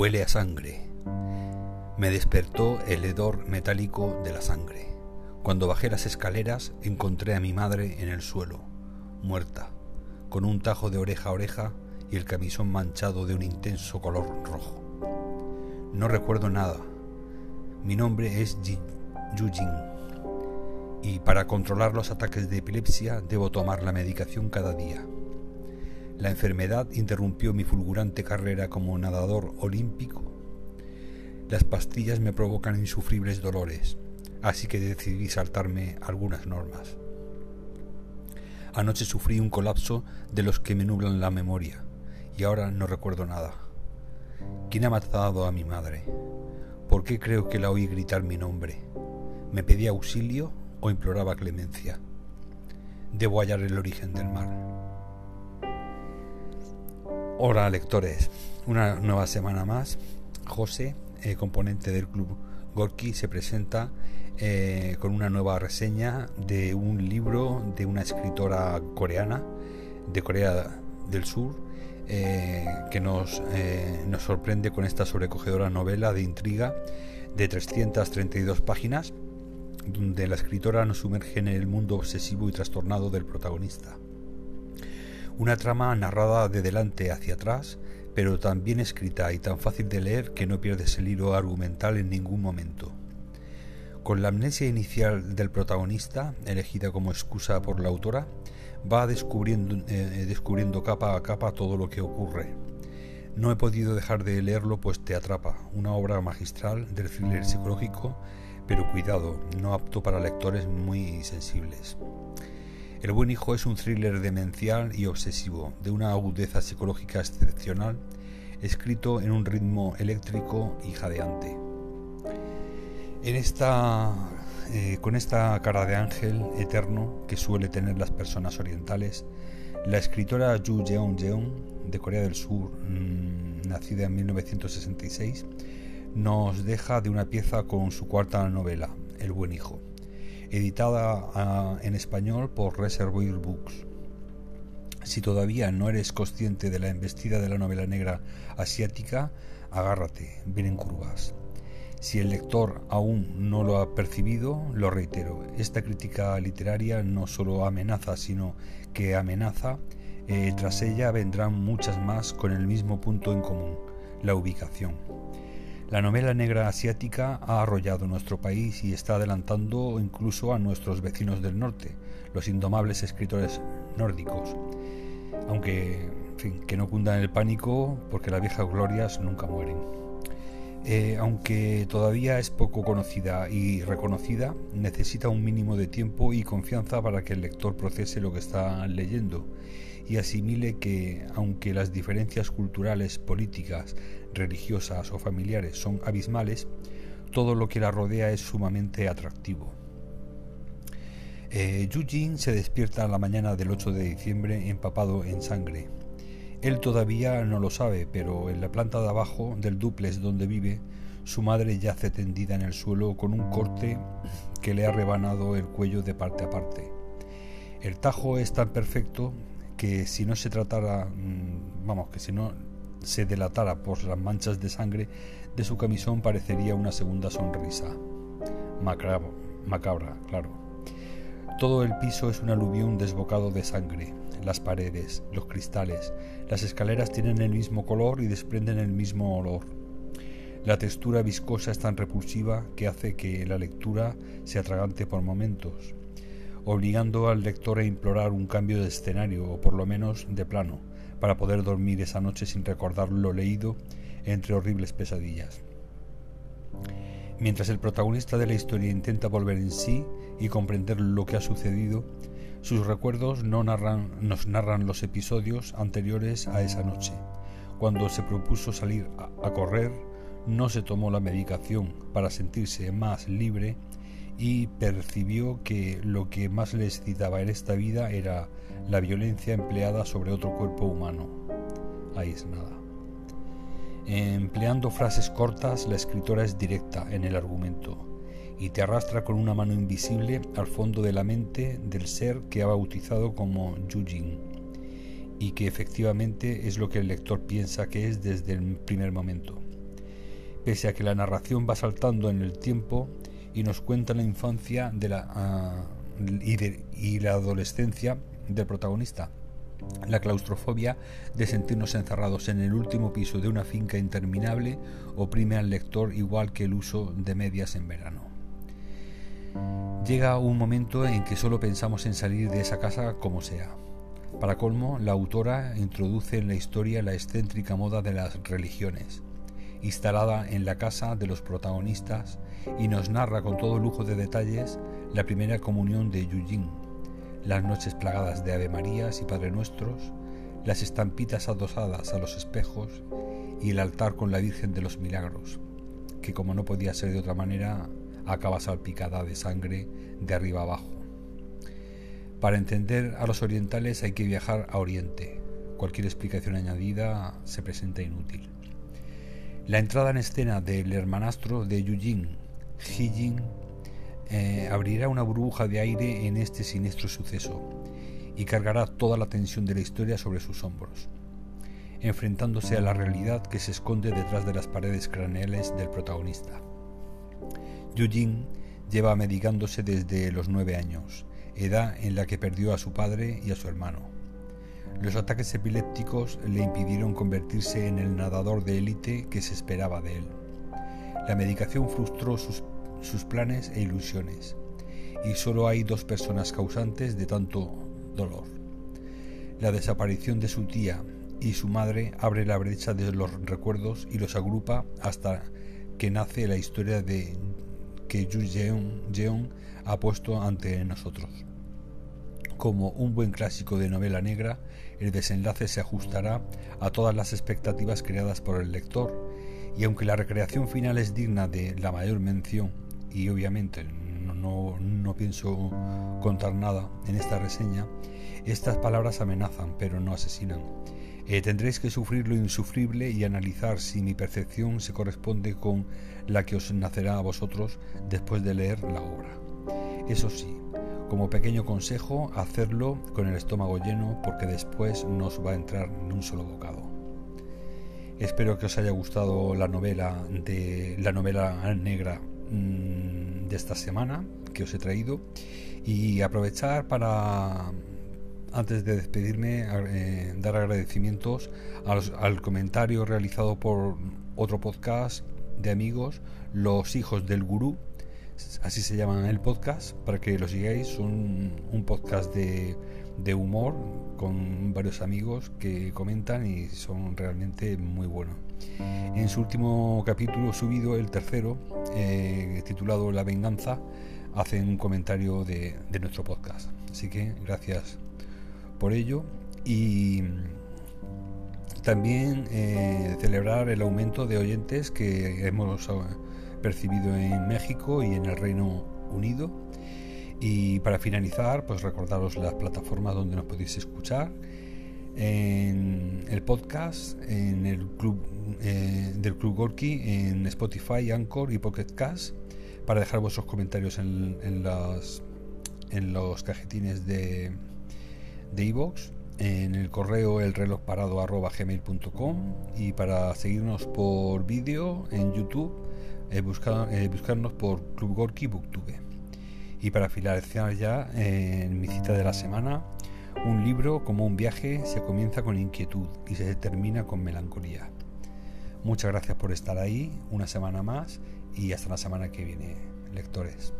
Huele a sangre. Me despertó el hedor metálico de la sangre. Cuando bajé las escaleras encontré a mi madre en el suelo, muerta, con un tajo de oreja a oreja y el camisón manchado de un intenso color rojo. No recuerdo nada. Mi nombre es Yujin y para controlar los ataques de epilepsia debo tomar la medicación cada día. La enfermedad interrumpió mi fulgurante carrera como nadador olímpico. Las pastillas me provocan insufribles dolores, así que decidí saltarme algunas normas. Anoche sufrí un colapso de los que me nublan la memoria, y ahora no recuerdo nada. ¿Quién ha matado a mi madre? ¿Por qué creo que la oí gritar mi nombre? ¿Me pedía auxilio o imploraba clemencia? Debo hallar el origen del mal. Hola lectores, una nueva semana más. José, eh, componente del club Gorky, se presenta eh, con una nueva reseña de un libro de una escritora coreana de Corea del Sur eh, que nos, nos sorprende con esta sobrecogedora novela de intriga de 332 páginas donde la escritora nos sumerge en el mundo obsesivo y trastornado del protagonista. Una trama narrada de delante hacia atrás, pero tan bien escrita y tan fácil de leer que no pierdes el hilo argumental en ningún momento. Con la amnesia inicial del protagonista, elegida como excusa por la autora, va descubriendo, eh, descubriendo capa a capa todo lo que ocurre. No he podido dejar de leerlo pues te atrapa, una obra magistral del thriller psicológico, pero cuidado, no apto para lectores muy sensibles. El buen hijo es un thriller demencial y obsesivo, de una agudeza psicológica excepcional, escrito en un ritmo eléctrico y jadeante. En esta, eh, con esta cara de ángel eterno que suele tener las personas orientales, la escritora Yu Jeong-jeong, de Corea del Sur, mm, nacida en 1966, nos deja de una pieza con su cuarta novela, El buen hijo editada ah, en español por Reservoir Books. Si todavía no eres consciente de la embestida de la novela negra asiática, agárrate, vienen curvas. Si el lector aún no lo ha percibido, lo reitero, esta crítica literaria no solo amenaza, sino que amenaza, eh, tras ella vendrán muchas más con el mismo punto en común, la ubicación. La novela negra asiática ha arrollado nuestro país y está adelantando incluso a nuestros vecinos del norte, los indomables escritores nórdicos. Aunque, en fin, que no cundan el pánico porque las viejas glorias nunca mueren. Eh, aunque todavía es poco conocida y reconocida, necesita un mínimo de tiempo y confianza para que el lector procese lo que está leyendo y asimile que, aunque las diferencias culturales, políticas, religiosas o familiares son abismales, todo lo que la rodea es sumamente atractivo. Eh, Yujin se despierta la mañana del 8 de diciembre empapado en sangre. Él todavía no lo sabe, pero en la planta de abajo del duplex donde vive, su madre yace tendida en el suelo con un corte que le ha rebanado el cuello de parte a parte. El tajo es tan perfecto que si no se tratara, mm, vamos, que si no se delatara por las manchas de sangre de su camisón parecería una segunda sonrisa. macabra, claro. Todo el piso es un aluvión desbocado de sangre. Las paredes, los cristales, las escaleras tienen el mismo color y desprenden el mismo olor. La textura viscosa es tan repulsiva que hace que la lectura se atragante por momentos obligando al lector a implorar un cambio de escenario o por lo menos de plano, para poder dormir esa noche sin recordar lo leído entre horribles pesadillas. Mientras el protagonista de la historia intenta volver en sí y comprender lo que ha sucedido, sus recuerdos no narran, nos narran los episodios anteriores a esa noche. Cuando se propuso salir a correr, no se tomó la medicación para sentirse más libre y percibió que lo que más le excitaba en esta vida era la violencia empleada sobre otro cuerpo humano. Ahí es nada. Empleando frases cortas, la escritora es directa en el argumento y te arrastra con una mano invisible al fondo de la mente del ser que ha bautizado como Yujin y que efectivamente es lo que el lector piensa que es desde el primer momento. Pese a que la narración va saltando en el tiempo y nos cuenta la infancia ah, y la adolescencia del protagonista, la claustrofobia de sentirnos encerrados en el último piso de una finca interminable oprime al lector igual que el uso de medias en verano. Llega un momento en que solo pensamos en salir de esa casa como sea. Para colmo, la autora introduce en la historia la excéntrica moda de las religiones, instalada en la casa de los protagonistas, y nos narra con todo lujo de detalles la primera comunión de Yujin, las noches plagadas de Ave Marías y Padre Nuestros, las estampitas adosadas a los espejos y el altar con la Virgen de los Milagros, que como no podía ser de otra manera, acaba salpicada de sangre de arriba abajo. Para entender a los orientales hay que viajar a Oriente. Cualquier explicación añadida se presenta inútil. La entrada en escena del hermanastro de Yujin, Hijin, eh, abrirá una burbuja de aire en este siniestro suceso y cargará toda la tensión de la historia sobre sus hombros, enfrentándose a la realidad que se esconde detrás de las paredes craneales del protagonista. Yujin lleva medicándose desde los nueve años, edad en la que perdió a su padre y a su hermano. Los ataques epilépticos le impidieron convertirse en el nadador de élite que se esperaba de él. La medicación frustró sus sus planes e ilusiones, y solo hay dos personas causantes de tanto dolor. La desaparición de su tía y su madre abre la brecha de los recuerdos y los agrupa hasta que nace la historia de que Jeon ha puesto ante nosotros. Como un buen clásico de novela negra, el desenlace se ajustará a todas las expectativas creadas por el lector, y aunque la recreación final es digna de la mayor mención y obviamente no, no, pienso contar nada en esta reseña, estas palabras amenazan pero no asesinan. Eh, tendréis que sufrir lo insufrible y analizar si mi percepción se corresponde con la que os nacerá a vosotros después de leer la obra. Eso sí, como pequeño consejo, hacerlo con el estómago lleno porque después no os va a entrar ni un solo bocado. Espero que os haya gustado la novela de la novela negra Mm, de esta semana que os he traído y aprovechar para antes de despedirme eh, dar agradecimientos al comentario realizado por otro podcast de amigos los hijos del gurú así se llaman el podcast para que lo sigáis son un podcast de de humor con varios amigos que comentan y son realmente muy buenos. En su último capítulo subido, el tercero, eh, titulado La venganza, hacen un comentario de, nuestro podcast. Así que gracias por ello y también eh, celebrar el aumento de oyentes que hemos eh, percibido en México y en el Reino Unido y para finalizar, pues recordaros las plataformas donde nos podéis escuchar. En el podcast, en el club eh, del Club Gorky, en Spotify, Anchor y Pocket Cast, para dejar vuestros comentarios en, en, en los cajetines de de iVoox, en el correo el reloj parado gmail.com y para seguirnos por vídeo en YouTube, eh, buscar, eh, buscarnos por Club Gorky Booktube. Y para finalizar ya en mi cita de la semana, un libro como un viaje se comienza con inquietud y se termina con melancolía. Muchas gracias por estar ahí una semana más y hasta la semana que viene, lectores.